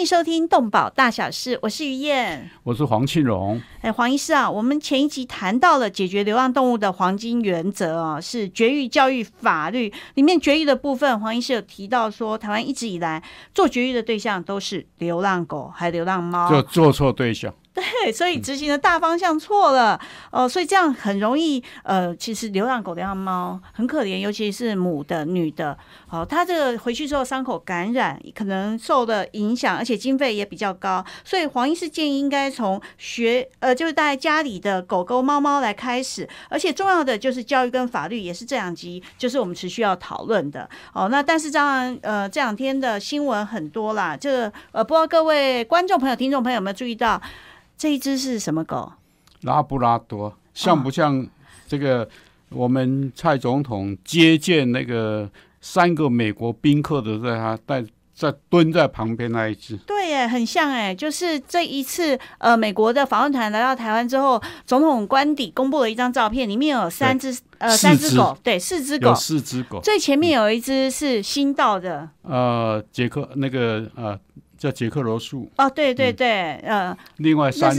迎收听《动保大小事》，我是于燕，我是黄庆荣。哎，黄医师啊，我们前一集谈到了解决流浪动物的黄金原则啊，是绝育教育法律里面绝育的部分。黄医师有提到说，台湾一直以来做绝育的对象都是流浪狗，还有流浪猫，就做错对象。对，所以执行的大方向错了哦，所以这样很容易呃，其实流浪狗、流浪猫很可怜，尤其是母的、女的，哦，它这个回去之后伤口感染，可能受的影响，而且经费也比较高，所以黄医师建议应该从学呃，就是在家里的狗狗、猫猫来开始，而且重要的就是教育跟法律也是这两集，就是我们持续要讨论的哦。那但是当然呃，这两天的新闻很多啦，这个呃，不知道各位观众朋友、听众朋友有没有注意到？这一只是什么狗？拉布拉多，像不像这个？我们蔡总统接见那个三个美国宾客的，在他在在蹲在旁边那一只。对，耶，很像哎，就是这一次呃，美国的访问团来到台湾之后，总统官邸公布了一张照片，里面有三只呃三只狗，对，四只狗，四只狗。最前面有一只是新到的，呃，杰克那个呃。叫杰克罗素。哦，对对对，呃，另外三，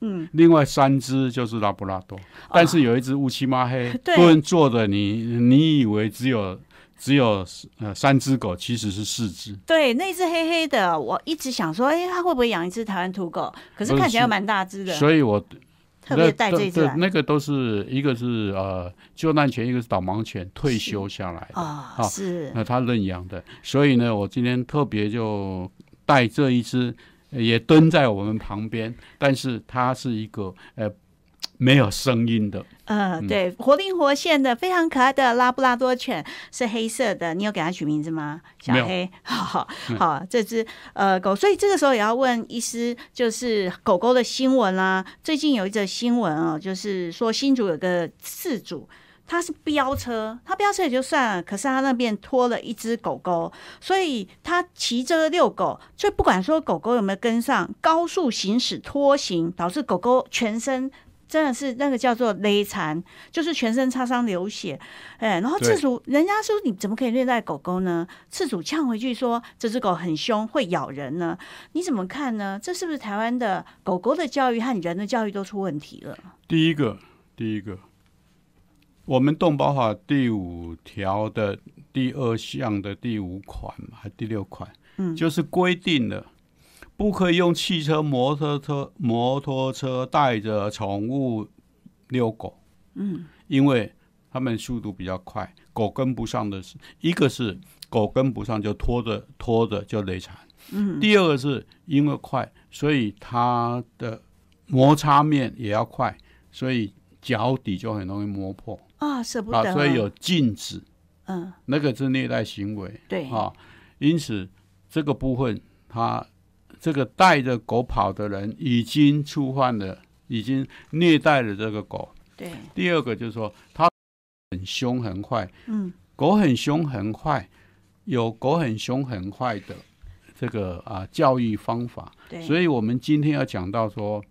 嗯，另外三只就是拉布拉多，但是有一只乌漆抹黑，蹲坐的，你你以为只有只有呃三只狗，其实是四只。对，那只黑黑的，我一直想说，哎，他会不会养一只台湾土狗？可是看起来蛮大只的，所以我特别带这只。那个都是一个是呃救难犬，一个是导盲犬，退休下来的啊，是。那他认养的，所以呢，我今天特别就。带这一只也蹲在我们旁边，但是它是一个呃没有声音的。呃，对，活灵活现的，非常可爱的拉布拉多犬，是黑色的。你有给它取名字吗？小黑。好好，这只呃狗，所以这个时候也要问医师，就是狗狗的新闻啦。最近有一则新闻哦，就是说新竹有个饲主。他是飙车，他飙车也就算了，可是他那边拖了一只狗狗，所以他骑着遛狗，就不管说狗狗有没有跟上，高速行驶拖行，导致狗狗全身真的是那个叫做勒残，就是全身擦伤流血。哎，然后次主人家说你怎么可以虐待狗狗呢？次主呛回去说这只狗很凶，会咬人呢。你怎么看呢？这是不是台湾的狗狗的教育和人的教育都出问题了？第一个，第一个。我们动保法第五条的第二项的第五款嘛，还第六款，嗯，就是规定了不可以用汽车、摩托车、摩托车带着宠物遛狗，嗯，因为他们速度比较快，狗跟不上的是，一个是狗跟不上就拖着拖着就累残，嗯，第二个是因为快，所以它的摩擦面也要快，所以脚底就很容易磨破。啊，舍不得，所以有禁止，嗯，那个是虐待行为，对。啊，因此这个部分，他这个带着狗跑的人已经触犯了，已经虐待了这个狗，对。第二个就是说，他很凶很坏，嗯，狗很凶很坏，有狗很凶很坏的这个啊教育方法，对。所以我们今天要讲到说，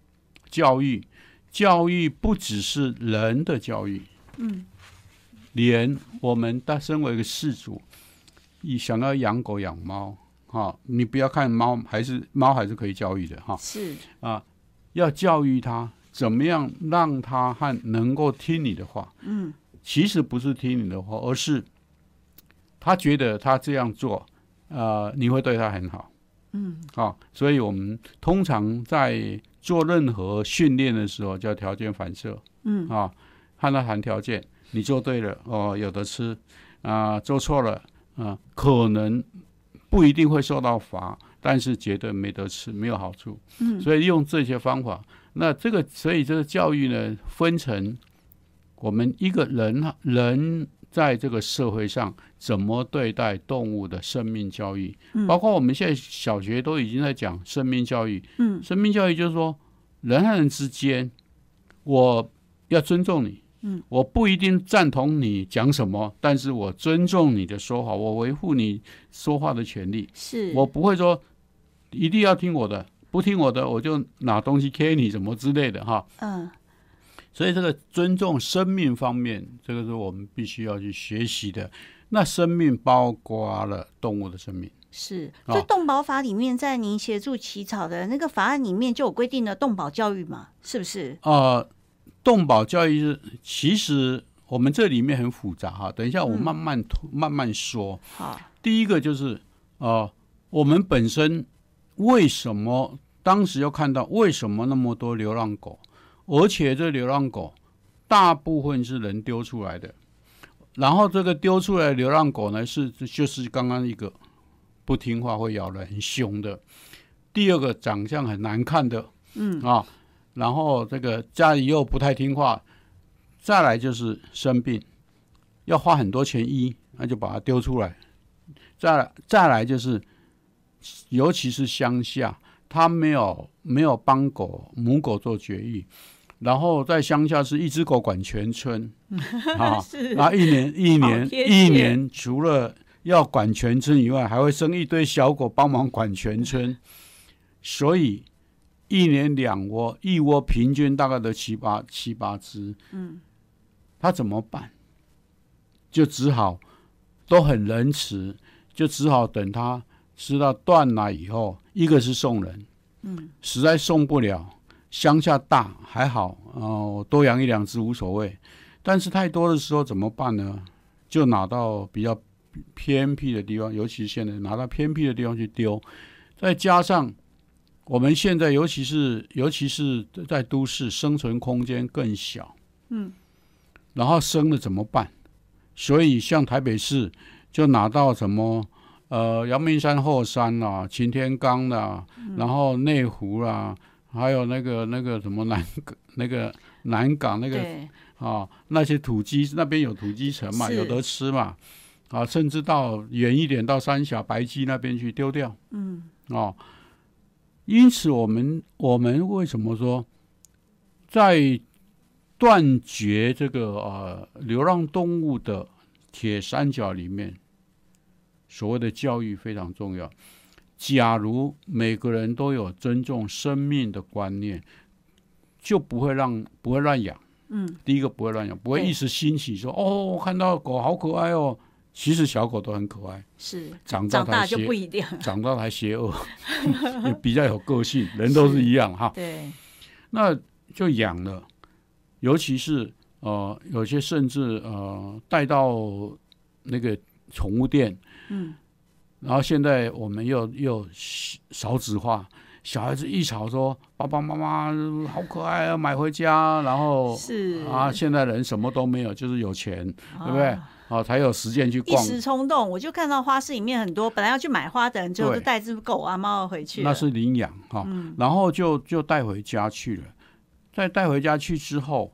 教育，教育不只是人的教育。嗯，连我们大身为一个事主，你想要养狗养猫，哈，你不要看猫，还是猫还是可以教育的，哈，是。啊，要教育它怎么样让它和能够听你的话，嗯，其实不是听你的话，而是他觉得他这样做，呃，你会对他很好，嗯，啊，所以我们通常在做任何训练的时候叫条件反射，嗯，啊。和他谈条件，你做对了哦，有的吃啊；做错了啊，可能不一定会受到罚，但是绝对没得吃，没有好处。嗯，所以用这些方法，那这个，所以这个教育呢，分成我们一个人人在这个社会上怎么对待动物的生命教育，包括我们现在小学都已经在讲生命教育。嗯，生命教育就是说，人和人之间，我要尊重你。嗯，我不一定赞同你讲什么，但是我尊重你的说法，我维护你说话的权利。是我不会说一定要听我的，不听我的，我就拿东西 K 你，什么之类的哈。嗯，所以这个尊重生命方面，这个是我们必须要去学习的。那生命包括了动物的生命，是。哦所以动保法里面，在您协助起草的那个法案里面就有规定的动保教育嘛？是不是？呃，动保教育是其实我们这里面很复杂哈。等一下我慢慢、慢慢说。好，第一个就是呃，我们本身为什么当时要看到为什么那么多流浪狗，而且这流浪狗大部分是人丢出来的，然后这个丢出来的流浪狗呢是就是刚刚一个不听话会咬人很凶的，第二个长相很难看的，嗯啊，然后这个家里又不太听话，再来就是生病，要花很多钱医，那就把它丢出来。再来再来就是，尤其是乡下，他没有没有帮狗母狗做绝育，然后在乡下是一只狗管全村 啊，是。然后一年一年一年除了要管全村以外，还会生一堆小狗帮忙管全村，所以一年两窝，一窝平均大概都七八七八只，嗯，他怎么办？就只好都很仁慈，就只好等他吃到断奶以后，一个是送人，嗯，实在送不了，乡下大还好，哦、多养一两只无所谓，但是太多的时候怎么办呢？就拿到比较偏僻的地方，尤其是现在拿到偏僻的地方去丢，再加上我们现在尤其是尤其是在都市，生存空间更小，嗯，然后生了怎么办？所以像台北市就拿到什么呃阳明山后山啦、擎天岗啦，然后内湖啦，还有那个那个什么南那个南港那个，啊，那些土鸡那边有土鸡城嘛，有得吃嘛，啊，甚至到远一点到三峡白鸡那边去丢掉，嗯，哦，因此我们我们为什么说在断绝这个呃流浪动物的铁三角里面，所谓的教育非常重要。假如每个人都有尊重生命的观念，就不会让不会乱养。嗯，第一个不会乱养，不会一时兴起说哦，我看到狗好可爱哦。其实小狗都很可爱，是。长大大就邪不一定。长大还邪恶，也比较有个性，人都是一样哈。对，那就养了，尤其是呃，有些甚至呃带到那个宠物店，嗯，然后现在我们又又少子化，小孩子一吵说爸爸妈妈好可爱啊，买回家，然后是啊，现在人什么都没有，就是有钱，对对不对？啊，才有时间去逛一逛，时冲动，我就看到花市里面很多本来要去买花的人，最后就对带只狗啊猫啊回去。那是领养哈，嗯然后就就带回家去了。再带回家去之后，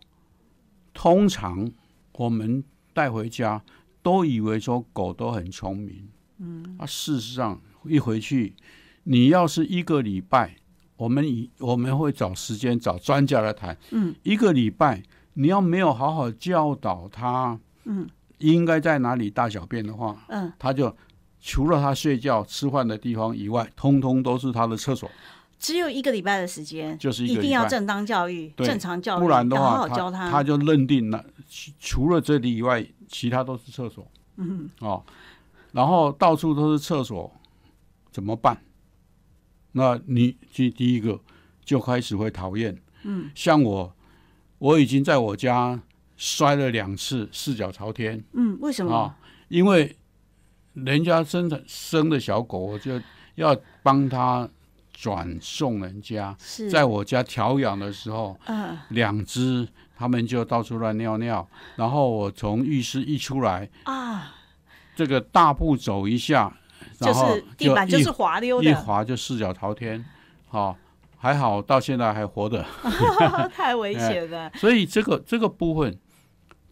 通常我们带回家都以为说狗都很聪明，嗯，啊，事实上一回去，你要是一个礼拜，我们以我们会找时间找专家来谈，嗯，一个礼拜你要没有好好教导它，嗯，应该在哪里大小便的话，嗯，他就除了他睡觉吃饭的地方以外，通通都是他的厕所。只有一个礼拜的时间，就是一定要正当教育、正常教育，不然的话好话，好教他他就认定了，除除了这里以外，其他都是厕所。嗯，哦，然后到处都是厕所，怎么办？那你第第一个就开始会讨厌。嗯，像我，我已经在我家摔了两次，四脚朝天嗯，为什么？啊、因为人家生产生的小狗，我就要帮他转送人家。是在我家调养的时候，嗯两只，他们就到处乱尿尿。然后我从浴室一出来，啊，这个大步走一下，然后是地板就是滑溜一，滑就四脚朝天，好、还好到现在还活着。太危险了。所以这个这个部分，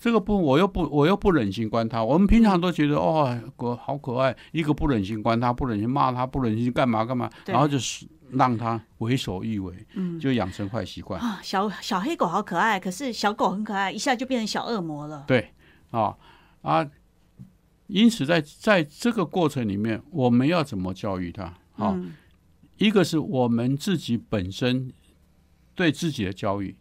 这个部分我又不我又不忍心关它。我们平常都觉得哦，狗好可爱，一个不忍心关它，不忍心骂它，不忍心干嘛干嘛，然后就是让它为所欲为，嗯就养成坏习惯。啊，小小黑狗好可爱，可是小狗很可爱，一下就变成小恶魔了。对，啊啊，因此在在这个过程里面，我们要怎么教育他？啊，嗯一个是我们自己本身对自己的教育。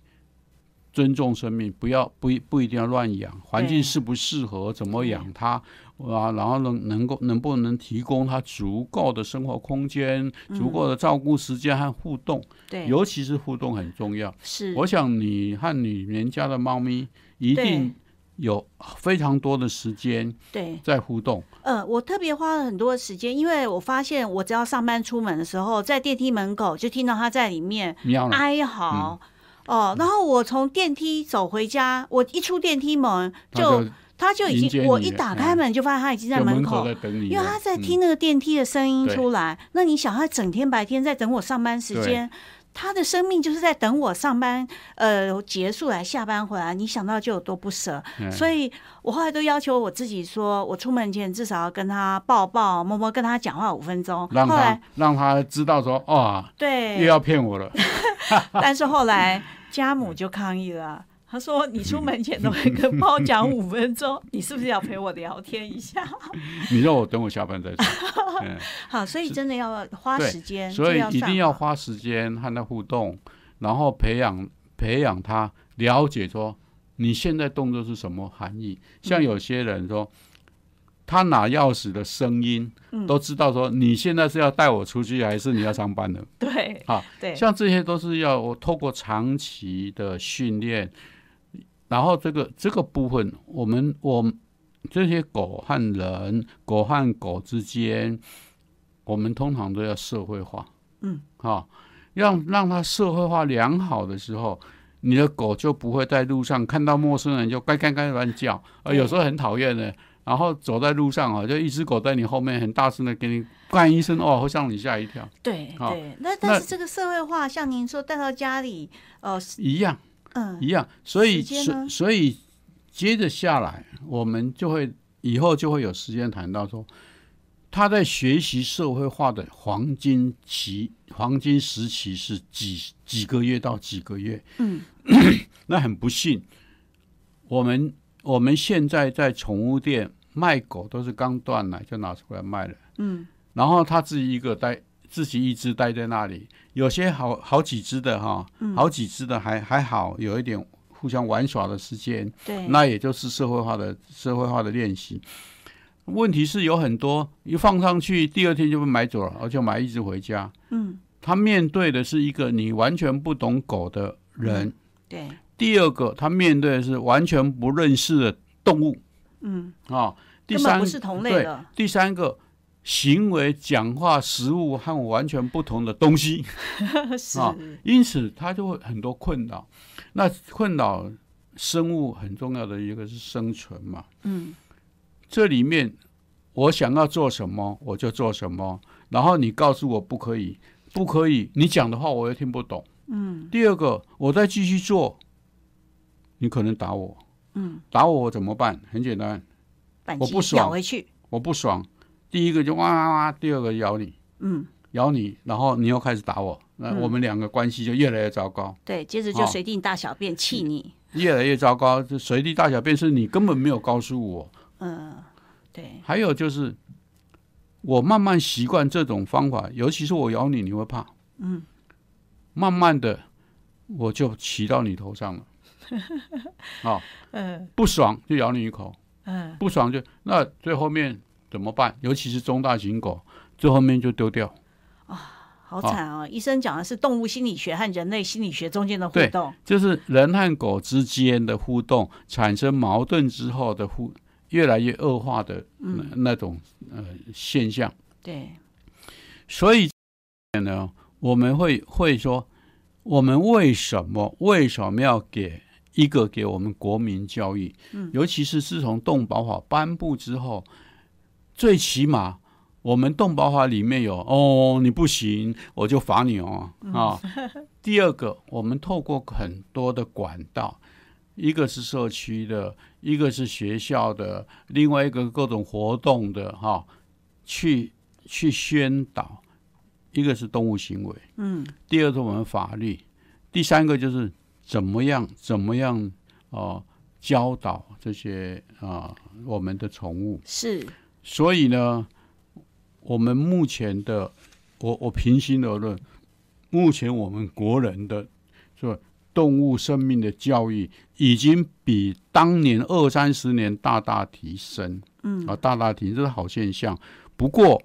尊重生命，不要不不一定要乱养，环境适不适合，怎么养它啊？然后能能够能不能提供它足够的生活空间、足够的照顾时间和互动？对，尤其是互动很重要。是，我想你和你们家的猫咪一定有非常多的时间对在互动。呃，我特别花了很多时间，因为我发现我只要上班出门的时候，在电梯门口就听到它在里面哀嚎。哦，然后我从电梯走回家，我一出电梯门就，他就已经，我一打开门就发现他已经在门口，因为他在听那个电梯的声音出来。那你想，他整天白天在等我上班时间，他的生命就是在等我上班呃结束来下班回来。你想到就有多不舍，所以我后来都要求我自己说，我出门前至少要跟他抱抱、摸摸，跟他讲话五分钟，让他让他知道说，哦，对，又要骗我了。但是后来 家母就抗议了，他说：“你出门前都会跟猫讲五分钟，你是不是要陪我聊天一下？” 你让我等我下班再说。好，所以真的要花时间，所以一定要花时间和他互动，然后培养培养他了解说你现在动作是什么含义。像有些人说。他拿钥匙的声音，都知道说你现在是要带我出去，还是你要上班的？对，啊，对，像这些都是要我透过长期的训练，然后这个这个部分，我们我这些狗和人、狗和狗之间，我们通常都要社会化，嗯，好，让让它社会化良好的时候，你的狗就不会在路上看到陌生人就该该该乱叫，而有时候很讨厌的。然后走在路上啊，就一只狗在你后面很大声的给你干一声哦，会让你吓一跳。对对，那但是这个社会化，像您说带到家里，呃，一样，嗯，一样。所以所所以接着下来，我们就会以后就会有时间谈到说，他在学习社会化的黄金期、黄金时期是几几个月到几个月。嗯，那很不幸，我们。我们现在在宠物店卖狗，都是刚断奶就拿出来卖了。嗯，然后他自己一个待，自己一只待在那里，有些好好几只的哈，好几只的还还好，有一点互相玩耍的时间。对，那也就是社会化的社会化的练习。问题是有很多一放上去，第二天就被买走了，而且买一只回家。嗯，他面对的是一个你完全不懂狗的人。对。第二个，他面对的是完全不认识的动物，嗯啊，第三不是同类的。第三个，行为、讲话、食物和我完全不同的东西，啊，因此他就会很多困扰。那困扰生物很重要的一个是生存嘛，嗯，这里面我想要做什么我就做什么，然后你告诉我不可以，不可以，你讲的话我又听不懂，嗯。第二个，我再继续做。你可能打我，嗯，打我怎么办？很简单，我不爽，咬回去，我不爽。第一个就哇哇哇，第二个咬你，嗯，咬你，然后你又开始打我，那我们两个关系就越来越糟糕。对，接着就随地大小便气你，越来越糟糕。就随地大小便是你根本没有告诉我，嗯，对。还有就是，我慢慢习惯这种方法，尤其是我咬你，你会怕，嗯，慢慢的我就骑到你头上了。好，嗯，不爽就咬你一口，嗯，不爽就那最后面怎么办？尤其是中大型狗，最后面就丢掉。啊，好惨啊！医生讲的是动物心理学和人类心理学中间的互动，就是人和狗之间的互动产生矛盾之后的互越来越恶化的那那种呃现象。对，所以呢，我们会会说，我们为什么为什么要给？一个给我们国民教育，嗯，尤其是自从动保法颁布之后，最起码我们动保法里面有哦，你不行，我就罚你哦啊。第二个，我们透过很多的管道，一个是社区的，一个是学校的，另外一个各种活动的哈，去去宣导，一个是动物行为，嗯，第二是我们法律，第三个就是。怎么样？怎么样？哦，教导这些啊，我们的宠物是。所以呢，我们目前的我我平心而论，目前我们国人的说动物生命的教育已经比当年二三十年大大提升，嗯啊，大大提升这是好现象。不过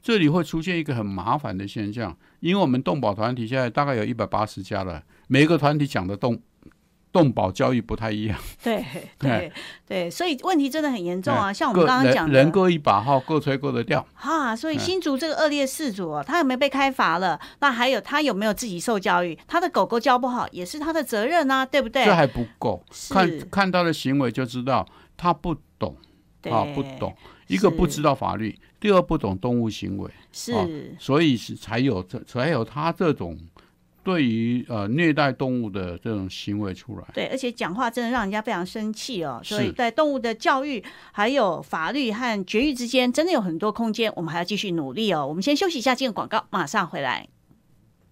这里会出现一个很麻烦的现象，因为我们动保团体现在大概有一百八十家了，每一个团体讲的动。动保教育不太一样，对 对对，所以问题真的很严重啊！像我们刚刚讲的，人各一把号，各吹各的调。哈，所以新竹这个恶劣事主，他有没有被开罚了？那还有他有没有自己受教育？他的狗狗教不好，也是他的责任啊，对不对？这还不够，看看他的行为就知道他不懂啊，不懂。一个不知道法律，第二不懂动物行为，是，所以是才有这才有他这种。对于呃虐待动物的这种行为出来，对，而且讲话真的让人家非常生气哦。所以在动物的教育还有法律和绝育之间，真的有很多空间，我们还要继续努力哦。我们先休息一下，进入广告，马上回来。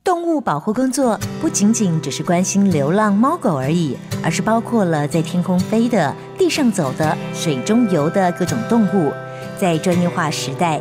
动物保护工作不仅仅只是关心流浪猫狗而已，而是包括了在天空飞的、地上走的、水中游的各种动物。在专业化时代。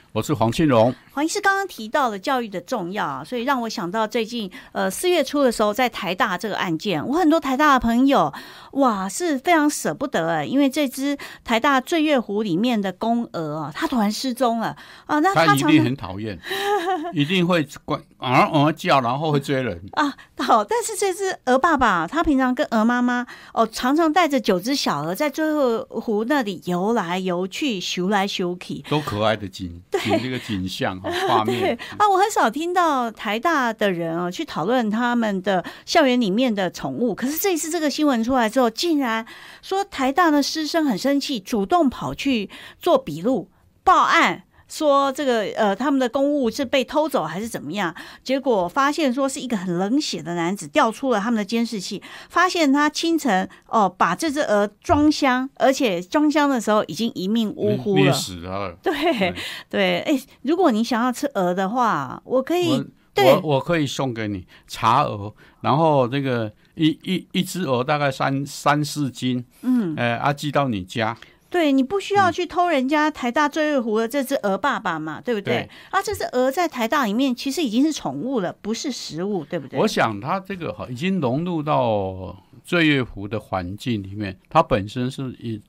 我是黄庆荣。黄医师刚刚提到了教育的重要，所以让我想到最近呃四月初的时候，在台大这个案件，我很多台大的朋友哇是非常舍不得哎，因为这只台大醉月湖里面的公鹅啊，它突然失踪了啊，那它一定很讨厌，一定会关嗷嗷叫，然后会追人啊。好，但是这只鹅爸爸，他平常跟鹅妈妈哦，常常带着九只小鹅在醉月湖那里游来游去，游来游去，都可爱的精，对这个景象。画面啊，我很少听到台大的人啊去讨论他们的校园里面的宠物。可是这一次这个新闻出来之后，竟然说台大的师生很生气，主动跑去做笔录报案。说这个呃，他们的公物是被偷走还是怎么样？结果发现说是一个很冷血的男子调出了他们的监视器，发现他清晨哦把这只鹅装箱，而且装箱的时候已经一命呜呼了。死了。对对，哎，如果你想要吃鹅的话，我可以，我我可以送给你茶鹅，然后这个一一一只鹅大概三三四斤，嗯，呃，啊寄到你家。对你不需要去偷人家台大醉月湖的这只鹅爸爸嘛，对不对？啊，这只鹅在台大里面其实已经是宠物了，不是食物，对不对？我想它这个哈已经融入到醉月湖的环境里面，它本身是以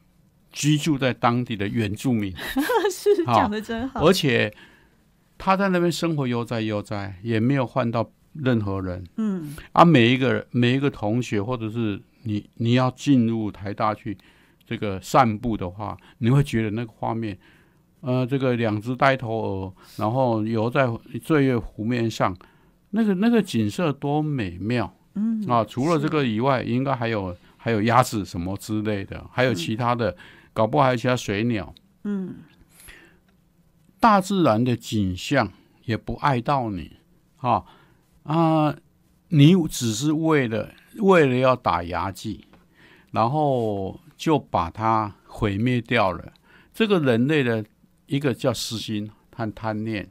居住在当地的原住民，是讲的真好。而且他在那边生活悠哉悠哉，也没有换到任何人。嗯，啊，每一个每一个同学或者是你你要进入台大去。这个散步的话，你会觉得那个画面，呃，这个两只呆头鹅，然后游在醉月湖面上，那个那个景色多美妙，嗯啊，除了这个以外，应该还有还有鸭子什么之类的，还有其他的，搞不好还有其他水鸟，嗯，大自然的景象也不碍到你，哈啊，你只是为了为了要打牙祭，然后。就把它毁灭掉了。这个人类的一个叫私心和贪念，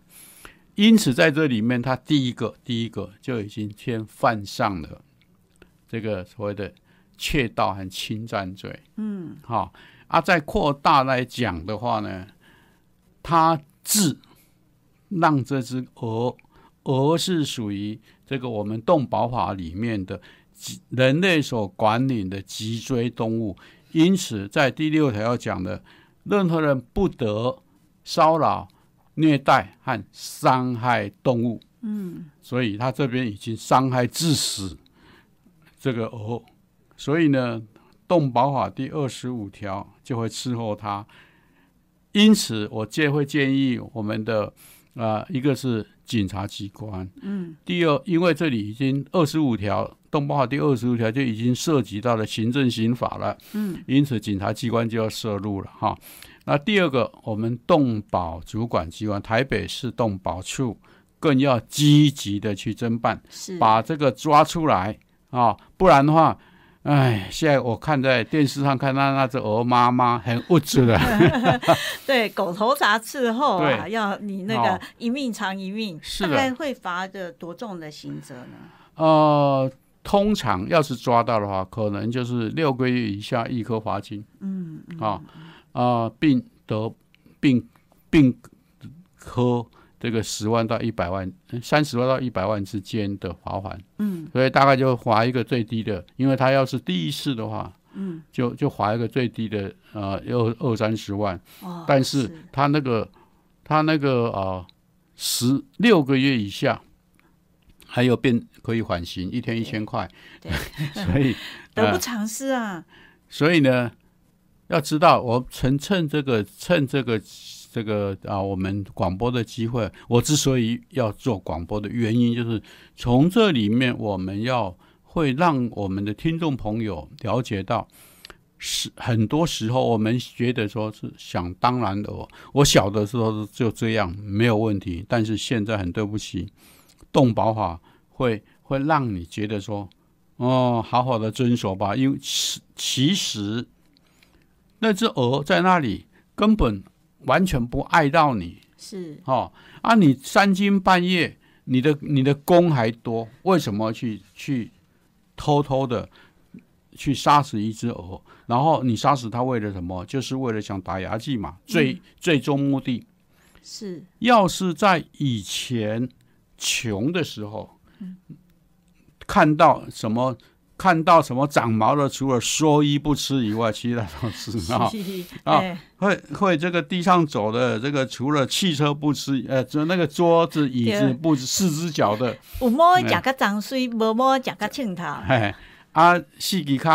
因此在这里面，他第一个第一个就已经先犯上了这个所谓的窃盗和侵占罪。嗯，好啊，再扩大来讲的话呢，他自让这只鹅，鹅是属于这个我们动保法里面的人类所管理的脊椎动物。因此，在第六条要讲的，任何人不得骚扰、虐待和伤害动物。嗯，所以他这边已经伤害致死这个鹅，所以呢，动保法第二十五条就会伺候他。因此，我建会建议我们的啊，一个是警察机关，嗯，第二，因为这里已经二十五条动保法第二十五条就已经涉及到了行政刑法了，嗯，因此警察机关就要涉入了哈。那第二个，我们动保主管机关台北市动保处更要积极的去侦办，是把这个抓出来啊，不然的话。哎，现在我看在电视上看到那只鹅妈妈很物质的，对，狗头铡伺候啊，对要你那个一命偿一命，是的大概会罚的多重的刑责呢？呃，通常要是抓到的话，可能就是六个月以下一颗罚金，嗯，嗯啊啊，并得并并科这个十万到一百万，三十万到一百万之间的罚款，嗯，所以大概就罚一个最低的，因为他要是第一次的话，嗯，就就罚一个最低的，呃，二二三十万，哦，但是他那个他那个呃十六个月以下，还有变可以缓刑，一天一千块，对，所以呃 得不偿失啊，所以呢，要知道我趁趁这个趁这个这个啊，我们广播的机会，我之所以要做广播的原因，就是从这里面我们要会让我们的听众朋友了解到。是很多时候，我们觉得说是想当然的哦。我小的时候就这样没有问题，但是现在很对不起，动保法会会让你觉得说，哦，好好的遵守吧，因为其其实那只鹅在那里根本完全不爱到你是哦，啊，你三更半夜，你的你的功还多，为什么去去偷偷的去杀死一只鹅？然后你杀死它为了什么？就是为了想打牙祭嘛，最、最终目的。是，要是在以前穷的时候，看到什么看到什么长毛的，除了说一不吃以外，其他都吃啊。啊哎，会会这个地上走的，这个除了汽车不吃，呃，就那个桌子椅子不吃，四只脚的，有摸食个脏水，无摸食个青头，嘿，啊，四只脚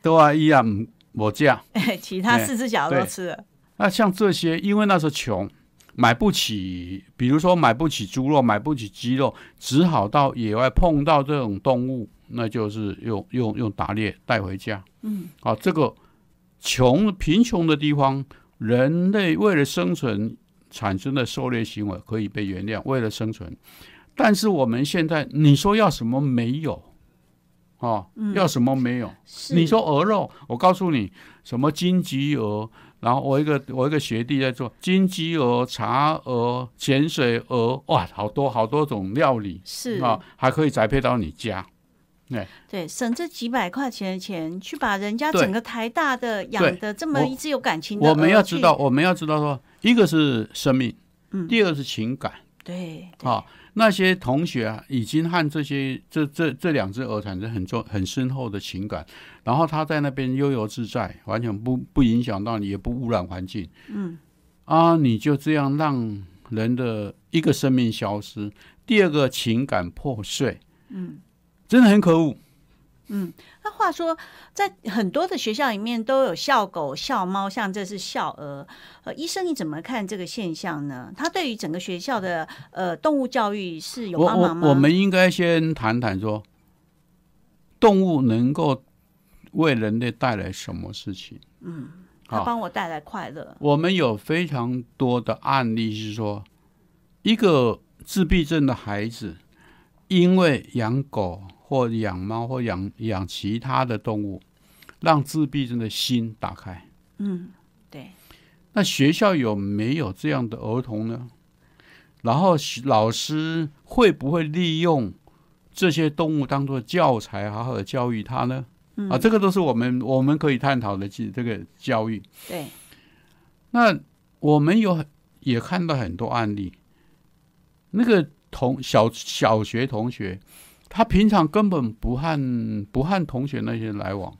都啊一样唔无价。哎 其他四只脚都吃了，那像这些，因为那时候穷，买不起，比如说买不起猪肉，买不起鸡肉，只好到野外碰到这种动物，那就是用用用打猎带回家。嗯，好、这个穷贫穷的地方，人类为了生存产生的狩猎行为可以被原谅，为了生存。但是我们现在，你说要什么没有？哦，要什么没有？你说鹅肉，我告诉你，什么金桔鹅，然后我一个我一个学弟在做金鸡鹅、茶鹅、潜水鹅，哇，好多好多种料理是。啊，还可以宅配到你家。对，省这几百块钱的钱，去把人家整个台大的养的这么一只有感情的我们要知道，，我们要知道说，一个是生命，嗯。第二个是情感。对，对。啊。那些同学啊，已经和这些这这这两只鹅产生很重很深厚的情感，然后他在那边悠游自在，完全不不影响到你，也不污染环境。嗯，啊，你就这样让人的一个生命消失，第二个情感破碎，嗯，真的很可恶。那话说，在很多的学校里面都有校狗、校猫，像这是校鹅。呃，医生你怎么看这个现象呢？它对于整个学校的呃动物教育是有帮忙吗？我我们应该先谈谈说，动物能够为人类带来什么事情？嗯它好帮我带来快乐。我们有非常多的案例是说，一个自闭症的孩子，因为养狗或养猫或养养其他的动物，让自闭症的心打开。嗯，对，那学校有没有这样的儿童呢？然后老师会不会利用这些动物当做教材，好好的教育他呢？啊，这个都是我们我们可以探讨的这这个教育。对，那我们有也看到很多案例，那个同小小学同学，他平常根本不和不和同学那些来往，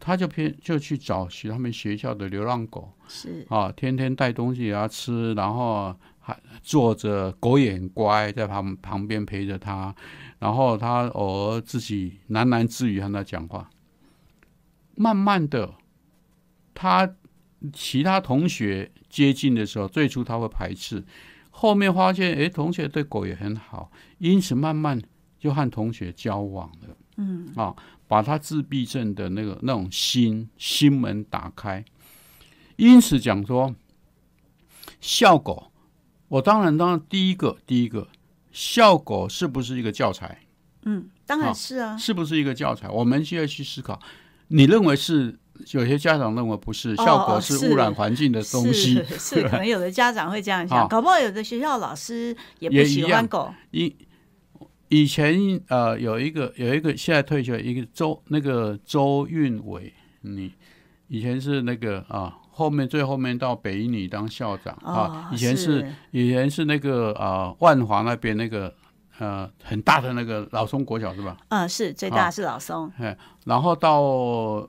他就偏就去找学他们学校的流浪狗是，啊，天天带东西给他吃，然后还坐着，狗也很乖，在旁旁边陪着他，然后他偶尔自己喃喃自语和他讲话。慢慢的，他其他同学接近的时候，最初他会排斥，后面发现，哎，同学对狗也很好，因此慢慢就和同学交往了。嗯，啊，把他自闭症的那个那种心心门打开。因此讲说，效果，我当然当然第一个第一个效果是不是一个教材？嗯，当然是啊，是不是一个教材？我们需要去思考。你认为是？有些家长认为不是，效果是污染环境的东西。是，可能有的家长会这样想，搞不好有的学校老师也不喜欢狗。以以前呃，有一个有一个现在退休一个周那个周运伟，你以前是那个啊，后面最后面到北一女当校长啊。以前是以前是那个啊万华那边那个。呃，很大的那个老松国小是吧？嗯，是最大是老松。哎，然后到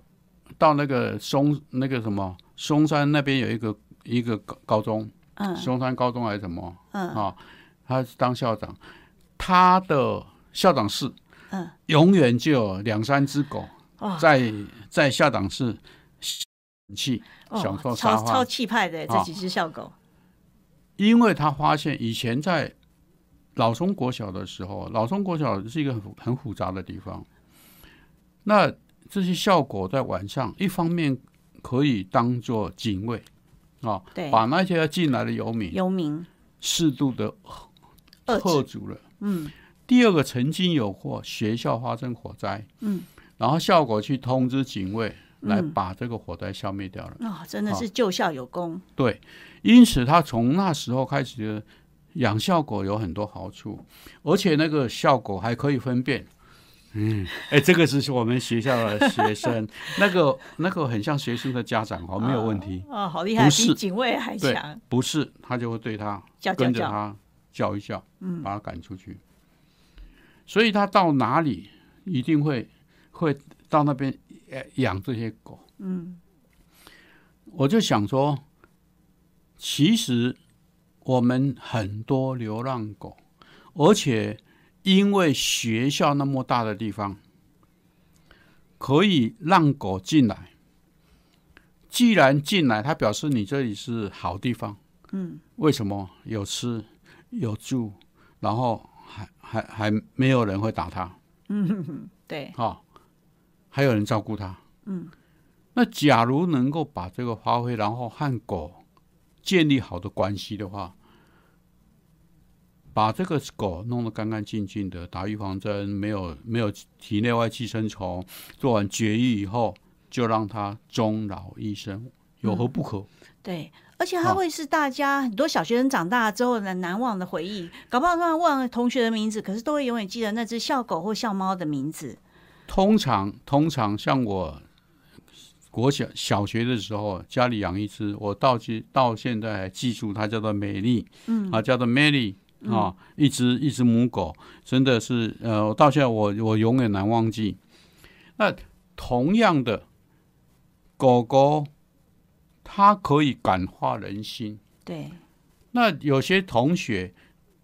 到那个松那个什么松山那边有一个一个高高中，嗯，松山高中还是什么？嗯，啊，他当校长，他的校长室，嗯，永远就有两三只狗在在校长室气享受超超气派的这几只校狗，因为他发现以前在。老松国小的时候，老松国小是一个很很复杂的地方。那这些效果在晚上，一方面可以当做警卫啊，把那些要进来的游民游民适度的喝足了。嗯。第二个，曾经有过学校发生火灾，嗯，然后效果去通知警卫来把这个火灾消灭掉了。啊，真的是救校有功。对，因此他从那时候开始。养效果有很多好处，而且那个效果还可以分辨。嗯，哎，这个是我们学校的学生，那个那个很像学生的家长哦，没有问题。哦，好厉害，比警卫还强。不是，他就会对他跟着他叫一叫，嗯，把他赶出去。所以他到哪里一定会会到那边养这些狗。嗯，我就想说，其实。我们很多流浪狗，而且因为学校那么大的地方，可以让狗进来。既然进来，它表示你这里是好地方。嗯，为什么有吃有住，然后还还还没有人会打它？嗯，对，好，还有人照顾它。嗯，那假如能够把这个发挥，然后和狗。建立好的关系的话，把这个狗弄得干干净净的，打预防针，没有没有体内外寄生虫，做完绝育以后，就让它终老一生，有何不可？对，而且它会是大家很多小学生长大之后的难忘的回忆。搞不好他忘了同学的名字，可是都会永远记得那只校狗或校猫的名字。通常，通常像我。国小小学的时候，家里养一只，我到现到现在还记住它叫做美丽，嗯，啊叫做 Mary 啊，一只一只母狗，真的是呃，到现在我我永远难忘记。那同样的狗狗，它可以感化人心，对。那有些同学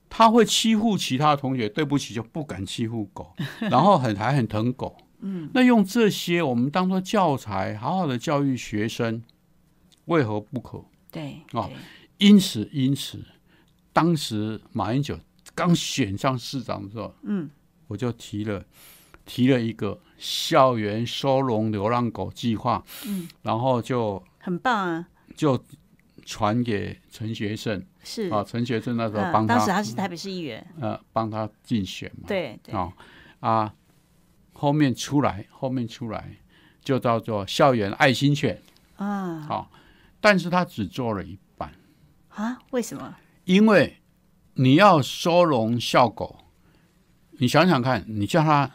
他会欺负其他同学，对不起就不敢欺负狗，然后很还很疼狗。嗯，那用这些我们当做教材，好好的教育学生，为何不可？对啊，因此因此，当时马英九刚选上市长的时候，嗯，我就提了提了一个校园收容流浪狗计划，嗯，然后就很棒啊，就传给陈学圣，是。啊，陈学圣那时候帮他，当时他是台北市议员，呃，帮他竞选嘛，对对。啊啊。后面出来，后面出来就叫做校园爱心犬。啊。好，但是他只做了一半。啊？为什么？因为你要收容校狗，你想想看，你叫它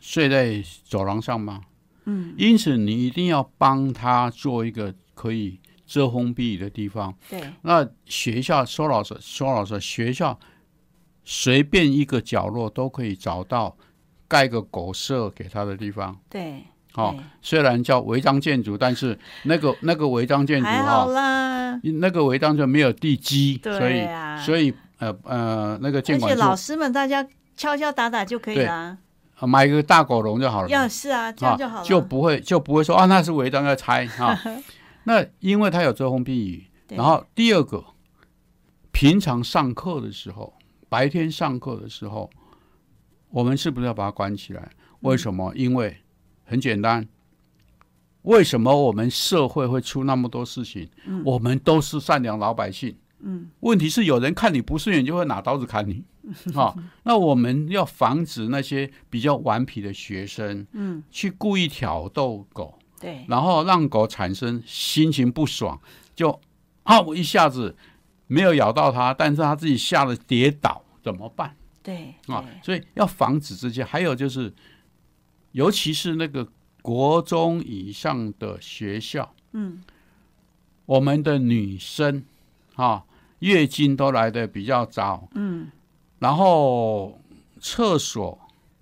睡在走廊上吗？嗯。因此，你一定要帮他做一个可以遮风避雨的地方。对。那学校说老实说老实，学校随便一个角落都可以找到。盖个狗舍给他的地方，对，哦，虽然叫违章建筑，但是那个那个违章建筑哈，那个违章就没有地基，所以所以呃呃那个建管而且老师们大家敲敲打打就可以了。呃买一个大狗笼就好了，要是啊，这样就好了，就不会就不会说啊，那是违章要拆啊。那因为它有遮风避雨，然后第二个，平常上课的时候，白天上课的时候，我们是不是要把它关起来？为什么？因为很简单，为什么我们社会会出那么多事情？我们都是善良老百姓。嗯，问题是有人看你不顺眼，就会拿刀子砍你。啊，那我们要防止那些比较顽皮的学生，嗯，去故意挑逗狗，对，然后让狗产生心情不爽，就啊，我一下子没有咬到它，但是它自己吓得跌倒，怎么办对，啊对？所以要防止这些。还有就是，尤其是那个国中以上的学校，嗯，我们的女生啊，月经都来的比较早，嗯。然后厕所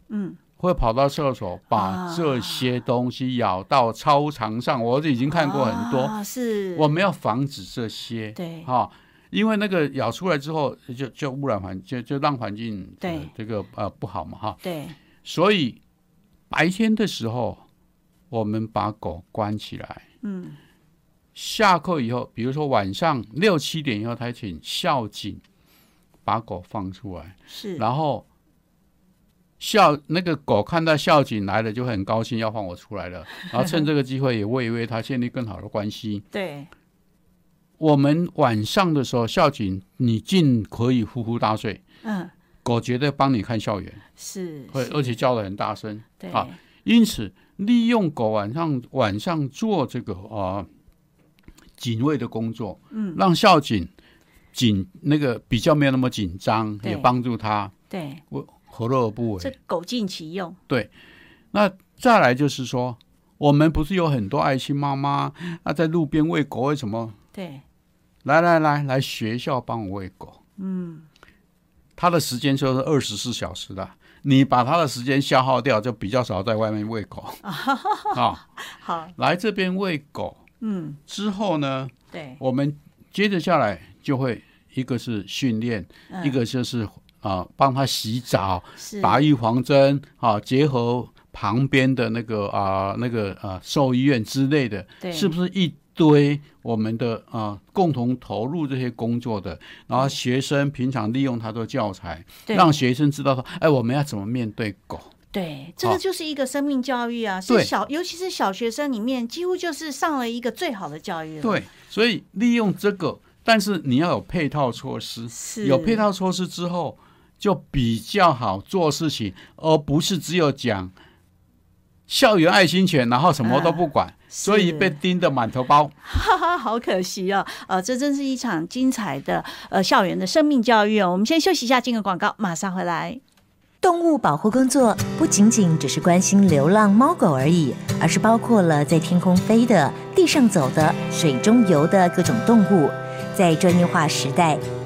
嗯，会跑到厕所把啊这些东西咬到操场上，我已经看过很多。啊是，我们要防止这些，对。哈、因为那个咬出来之后，就就污染环，就就让环境呃对。这个呃不好嘛哈，对，所以白天的时候我们把狗关起来，嗯下课以后，比如说晚上六七点以后，才请校警把狗放出来，是，然后校那个狗看到校警来了，就很高兴，要放我出来了，然后趁这个机会也喂一喂它，建立更好的关系。对，我们晚上的时候，校警你尽可以呼呼大睡，嗯狗绝对帮你看校园，是，会而且叫的很大声。对，啊因此，利用狗晚上晚上做这个啊、呃警卫的工作，嗯。让校警紧那个比较没有那么紧张，也帮助他，对，我何乐而不为。这？狗尽其用，对。那再来就是说，我们不是有很多爱心妈妈啊，在路边喂狗，为什么？对，来来来来学校帮我喂狗，嗯他的时间就是二十四小时的，你把他的时间消耗掉，就比较少在外面喂狗。啊。好，来这边喂狗嗯。之后呢，对，我们接着下来就会一个是训练，嗯。一个就是啊帮他洗澡、打预防针啊，结合旁边的那个啊那个啊兽医院之类的，对，是不是一堆我们的啊共同投入这些工作的，然后学生平常利用他的教材，对。让学生知道说，哎，我们要怎么面对狗。对，这个就是一个生命教育啊，是对。小，尤其是小学生里面，几乎就是上了一个最好的教育了。对，所以利用这个，但是你要有配套措施，是。有配套措施之后，就比较好做事情，而不是只有讲校园爱心犬，然后什么都不管，所以被盯得满头包。哈哈，好可惜哦，呃，这真是一场精彩的呃校园的生命教育哦。我们先休息一下，进个广告，马上回来。动物保护工作不仅仅只是关心流浪猫狗而已，而是包括了在天空飞的、地上走的、水中游的各种动物。在专业化时代，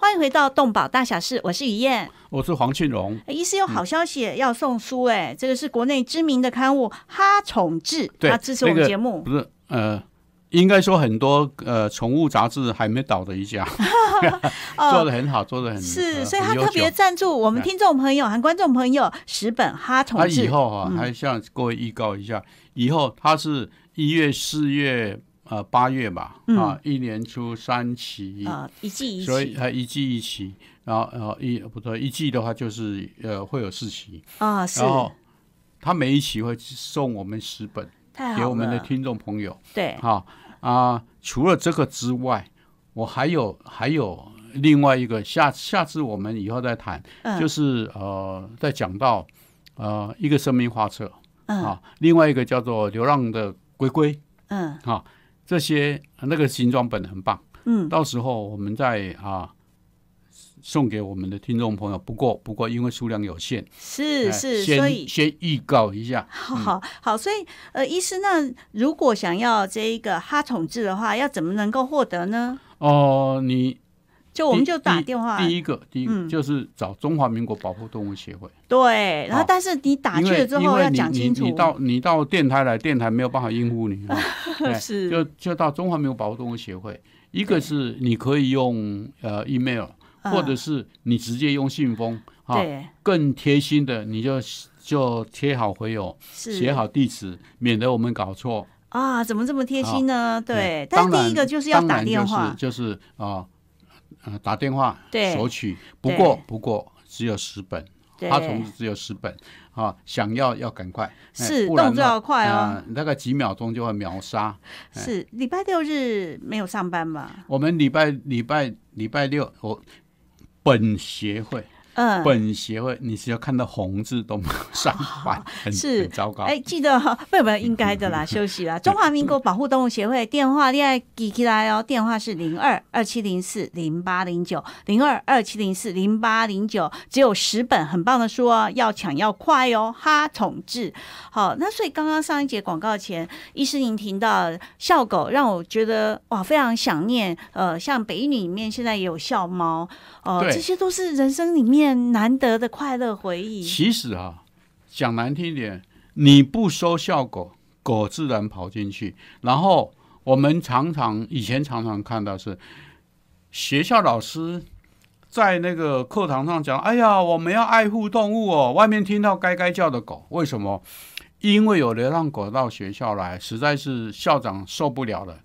欢迎回到动保大小事，我是于燕。我是黄庆荣，哎医师有好消息要送书，哎，这个是国内知名的刊物《哈宠志》，对它支持我那个们节目。不是呃。应该说很多呃宠物杂志还没倒的一家，做的很好，做的很哦是，呃所以他特别秀赞助我们听众朋友和观众朋友十本《哈宠他志》。以后哈、嗯还向各位预告一下，以后他是一月、四月、呃八月吧，啊，一年出三期，嗯啊，一季一期。所以它一季一期，然后呃一不对，一季的话就是呃会有四期，啊，是。然后他每一期会送我们十本给我们的。听众朋友，对，哈啊，除了这个之外，我还有还有另外一个下下次我们以后再谈，嗯。就是呃，在讲到呃一个生命画册嗯。啊，另外一个叫做流浪的龟龟嗯。啊，这些那个形状本很棒，嗯到时候我们再啊送给我们的听众朋友。不过不过因为数量有限，哎是是，先所以先预告一下，好好好，所以呃，医师，那如果想要这一个哈统治的话，要怎么能够获得呢？哦，你第就我们就打第电话，第一个第一个嗯。就是找中华民国保护动物协会。对，然后但是你打去了之后要讲清楚，你你到你到电台来，电台没有办法应付你，啊是。就就到中华民国保护动物协会。一个是你可以用呃 email，嗯。或者是你直接用信封啊，对。更贴心的你就就贴好回邮，是。写好地址，免得我们搞错。啊，怎么这么贴心呢？对，但是第一个就是要打电话，就是啊呃打电话对索取，不过不过只有十本。对它虫子只有十本啊，想要要赶快，哎是动作要快哦呃大概几秒钟就会秒杀。是礼拜六日没有上班吧？我们礼拜礼拜礼拜六，我本协会嗯，本协会，你只要看到红字都没有上班，很是很糟糕。哎，记得哈，不不，应该的啦，休息啦。中华民国保护动物协会电话恋爱记起来哦，电话是零二二七零四零八零九零二二七零四零八零九，只有十本很棒的书哦，要抢要快哦，哈统治。好，那所以刚刚上一节广告前，医师您听到笑狗，让我觉得哇，非常想念。呃，像北一女里面现在也有笑猫，哦、对这些都是人生里面难得的快乐回忆。其实啊，讲难听一点，你不收校狗，狗自然跑进去。然后我们常常以前常常看到是学校老师在那个课堂上讲：“哎呀，我们要爱护动物哦。”外面听到该该叫的狗，为什么？因为有流浪狗到学校来，实在是校长受不了了。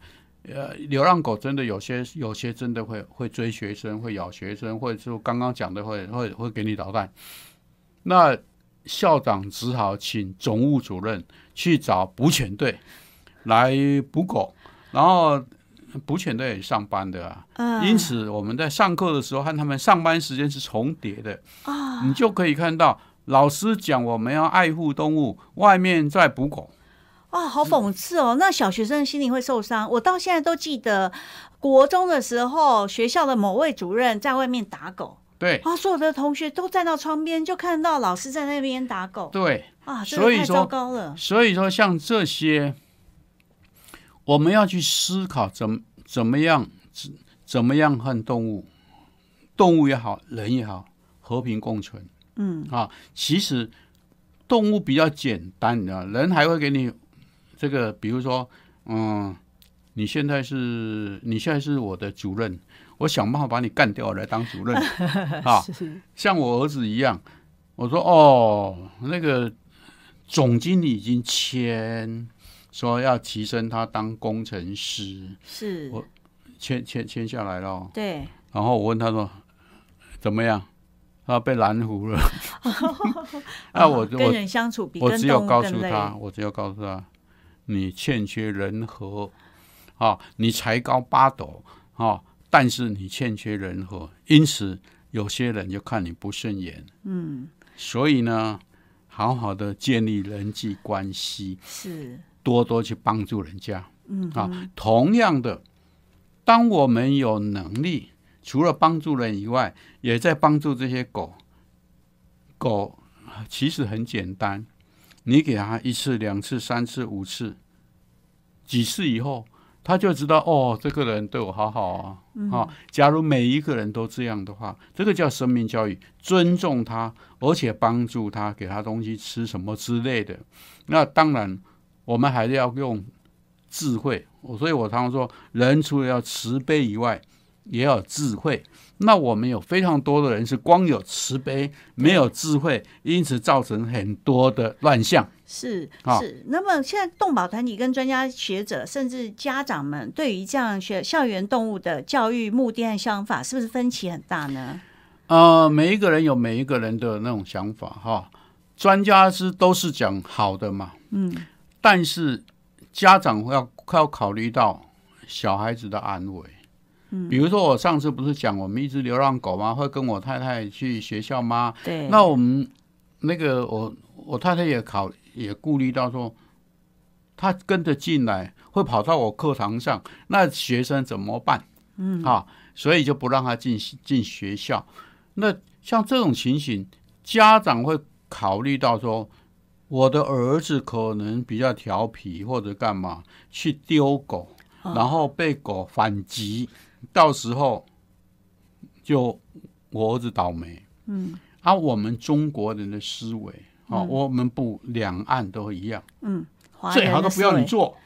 呃，流浪狗真的有些有些真的会会追学生，会咬学生，或者说刚刚讲的会会会给你捣蛋。那校长只好请总务主任去找捕犬队来捕狗，然后捕犬队也上班的啊。嗯因此我们在上课的时候和他们上班时间是重叠的，啊，你就可以看到老师讲我们要爱护动物，外面在捕狗。哇，好讽刺哦！那小学生心里会受伤。我到现在都记得，国中的时候，学校的某位主任在外面打狗，对啊，所有的同学都站到窗边，就看到老师在那边打狗，对，啊，所以说太糟糕了。所以说像这些，我们要去思考怎怎么样怎怎么样和动物，动物也好，人也好，和平共存。嗯，啊，其实动物比较简单，你知道，人还会给你这个，比如说，嗯，你现在是你现在是我的主任，我想办法把你干掉来当主任。啊，像我儿子一样，我说哦，那个总经理已经签说要提升他当工程师，是，我签签签下来了哦，对，然后我问他说怎么样，他被拦糊了，那 我跟我人相处比我跟只有告。诉他，我只有告诉他，你欠缺人和，啊，你才高八斗啊，但是你欠缺人和，因此有些人就看你不顺眼，嗯，所以呢，好好的建立人际关系，是，多多去帮助人家嗯啊。同样的，当我们有能力，除了帮助人以外，也在帮助这些狗。狗其实很简单，你给他一次、两次、三次、五次，几次以后，他就知道哦，这个人对我好好啊。啊，假如每一个人都这样的话，这个叫生命教育，尊重他，而且帮助他，给他东西吃什么之类的。那当然，我们还是要用智慧。我所以，我常常说，人除了要慈悲以外，也要有智慧。那我们有非常多的人是光有慈悲，没有智慧，因此造成很多的乱象。是是，那么现在动保团体跟专家学者，甚至家长们，对于这样学校园动物的教育目的和想法，是不是分歧很大呢？呃，每一个人有每一个人的那种想法哈。专家是都是讲好的嘛，嗯，但是家长要要考虑到小孩子的安危。嗯比如说我上次不是讲我们一只流浪狗吗？会跟我太太去学校吗？对，那我们那个我我太太也考也顾虑到说，他跟着进来会跑到我课堂上，那学生怎么办？嗯啊，所以就不让他进进学校。那像这种情形，家长会考虑到说，我的儿子可能比较调皮或者干嘛去丢狗，然后被狗反击，到时候就我儿子倒霉。嗯，啊，我们中国人的思维啊，我们不两岸都一样，嗯最好都不要你做。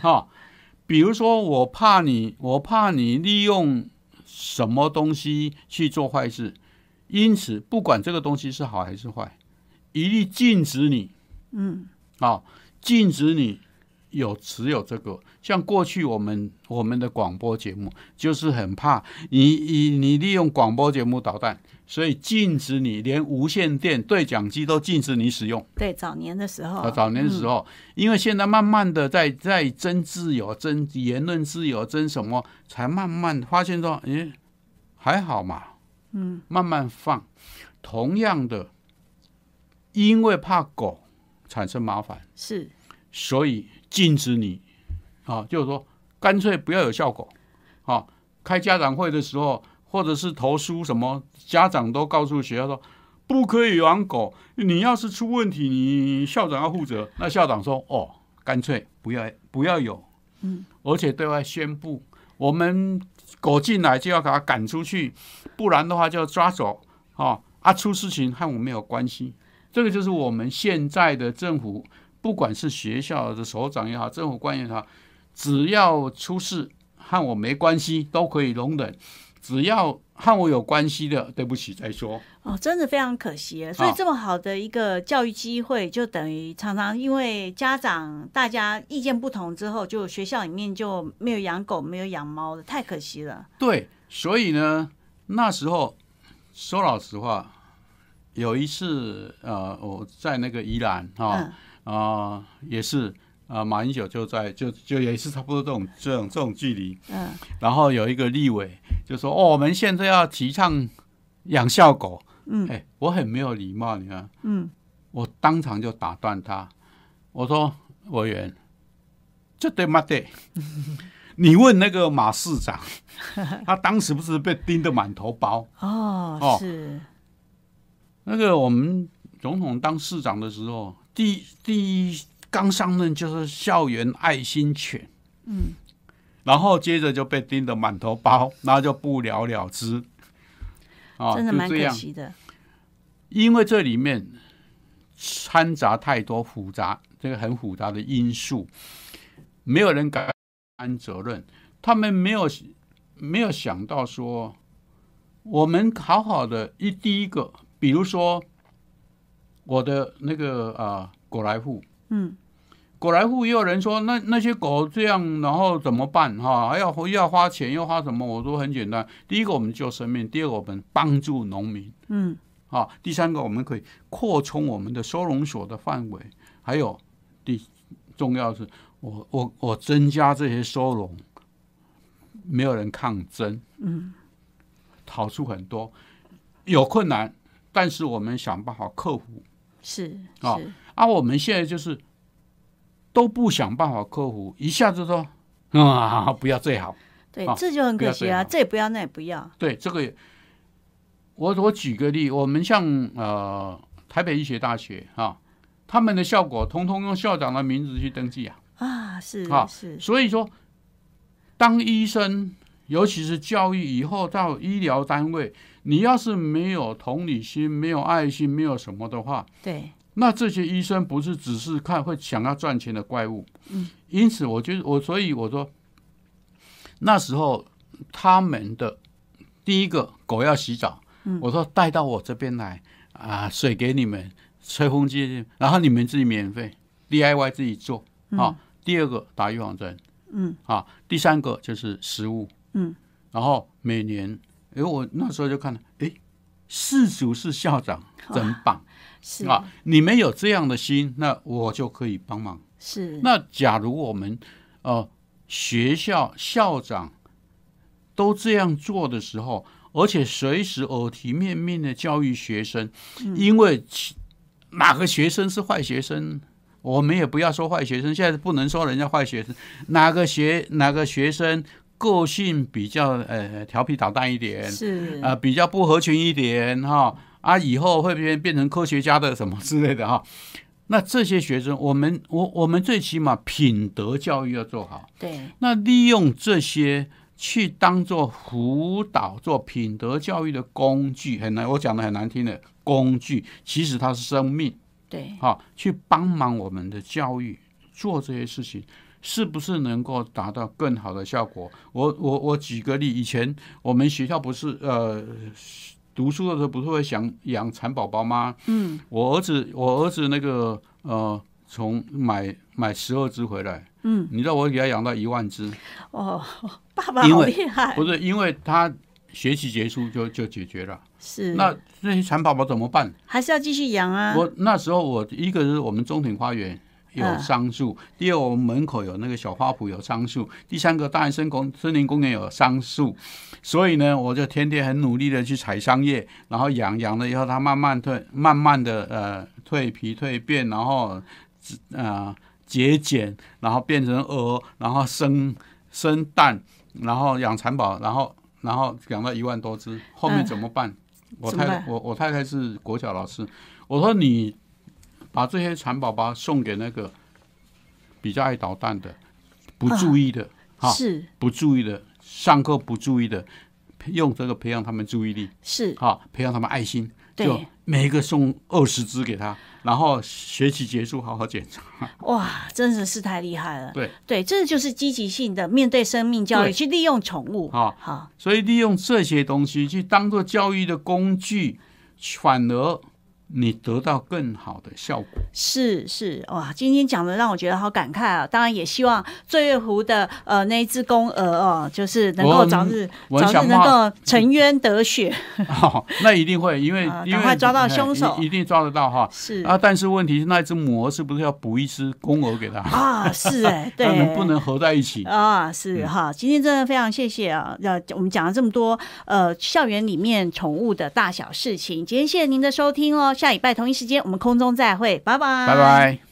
哈，比如说我怕你，我怕你利用什么东西去做坏事，因此不管这个东西是好还是坏，一律禁止你。嗯，啊，禁止你有持有这个。像过去我们我们的广播节目，就是很怕你你你利用广播节目捣蛋，所以禁止你连无线电对讲机都禁止你使用。对早年的时候啊，，早年的时候，因为现在慢慢的在在争自由、争言论自由、争什么，才慢慢发现说，诶，还好嘛，嗯，慢慢放。同样的，因为怕狗产生麻烦，是所以禁止你啊，就是说干脆不要有效果啊。开家长会的时候，或者是投书什么，家长都告诉学校说不可以养狗。你要是出问题，你校长要负责。那校长说哦，干脆不要不要有，嗯，而且对外宣布，我们狗进来就要给它赶出去，不然的话就要抓走啊啊！出事情和我没有关系。这个就是我们现在的政府，不管是学校的首长也好，政府官员也好，只要出事和我没关系，都可以容忍；只要和我有关系的，对不起再说。哦，真的非常可惜。所以啊这么好的一个教育机会，就等于常常因为家长大家意见不同之后，就学校里面就没有养狗、没有养猫的，太可惜了。对，所以呢，那时候说老实话，有一次呃，我在那个宜兰哈嗯啊、也是啊、马英九就在就就也是差不多这种这种这种距离，嗯，然后有一个立委就说：“哦，我们现在要提倡养校狗。”嗯哎，我很没有礼貌，你看，嗯，我当场就打断他，我说：“委员，这对吗？对？你问那个马市长，他当时不是被盯得满头包？哦，哦是，那个我们总统当市长的时候，第第一刚上任就是校园爱心犬，嗯，然后接着就被盯得满头包，然后就不了了之。啊，真的蛮可惜的。因为这里面掺杂太多复杂，这个很复杂的因素，没有人敢担责任，他们没有没有想到说，我们好好的一第一个，比如说我的那个啊果来户，嗯，果来户也有人说，那那些狗这样，然后怎么办？哈，还要又要花钱，要花什么？我说很简单，第一个我们救生命，第二个我们帮助农民，嗯，啊，第三个我们可以扩充我们的收容所的范围，还有第重要是我我我增加这些收容，没有人抗争，嗯，好处很多，有困难，但是我们想办法克服。是啊是，啊，我们现在就是都不想办法克服，一下子说 啊不要最好。啊，对这就很可惜啊，这也不要，那也不要。对这个也，我我举个例，我们像呃台北医学大学啊，他们的效果通通用校长的名字去登记啊，啊，是啊是，所以说当医生，尤其是教育以后到医疗单位，你要是没有同理心、没有爱心、没有什么的话，对，那这些医生不是只是看会想要赚钱的怪物，嗯，因此我觉得我所以我说那时候他们的第一个狗要洗澡，嗯。我说带到我这边来啊，水给你们，吹风机，然后你们自己免费 DIY 自己做啊。第二个打预防针，嗯，啊，第三个就是食物，嗯，然后每年，哎，我那时候就看了，哎，世俗是校长，真棒。是啊，你们有这样的心，那我就可以帮忙。是，那假如我们呃学校校长都这样做的时候，而且随时耳提面命的教育学生，因为哪个学生是坏学生，我们也不要说坏学生，现在不能说人家坏学生，哪个学哪个学生个性比较呃调皮捣蛋一点，是啊、比较不合群一点哈啊，以后会变变成科学家的什么之类的哈。那这些学生，我们我我们最起码品德教育要做好。对，那利用这些去当做辅导、做品德教育的工具，很难，我讲的很难听的工具，其实它是生命对，哈、去帮忙我们的教育做这些事情。是不是能够达到更好的效果？我我我举个例，以前我们学校不是呃读书的时候不是会想养蚕宝宝吗？嗯，我儿子我儿子那个呃从买买十二只回来，嗯，你知道我给他养到一万只，哦，爸爸好厉害，不是因为他学习结束就就解决了。是那这些蚕宝宝怎么办？还是要继续养啊。我那时候我一个是我们中庭花园有嗯。桑树，第二我们门口有那个小花圃有桑树，第三个大安森公森林公园有桑树，所以呢，我就天天很努力的去采桑叶，然后养养了以后，它慢慢退，慢慢的呃蜕皮蜕变，然后呃节俭，然后变成鹅，然后生生蛋，然后养蚕宝，然后然后养到一万多只，后面嗯。怎么办？我太我我太太是国小老师，我说你把这些蚕宝宝送给那个比较爱捣蛋的、不注意的、哈、是不注意的、上课不注意的，用这个培养他们注意力，是，哈，培养他们爱心，对就每一个送二十只给他，然后学期结束好好检查。哇，真的是太厉害了。对对，这就是积极性的面对生命教育，去利用宠物。好好，所以利用这些东西去当做教育的工具，反而你得到更好的效果。是是哇，今天讲的让我觉得好感慨啊！当然也希望醉月湖的呃那一只公鹅哦，就是能够早日我早日能够沉冤得雪。哦，那一定会，因为、啊因为赶快抓到哎凶手一一定抓得到哈。是啊，但是问题是那只母鹅是不是要补一只公鹅给他？啊，是哎，对，那能不能合在一起？啊，是哈，今天真的非常谢谢啊！呃我们讲了这么多呃校园里面宠物的大小事情，今天谢谢您的收听哦，下礼拜同一时间我们空中再会，拜拜，拜拜。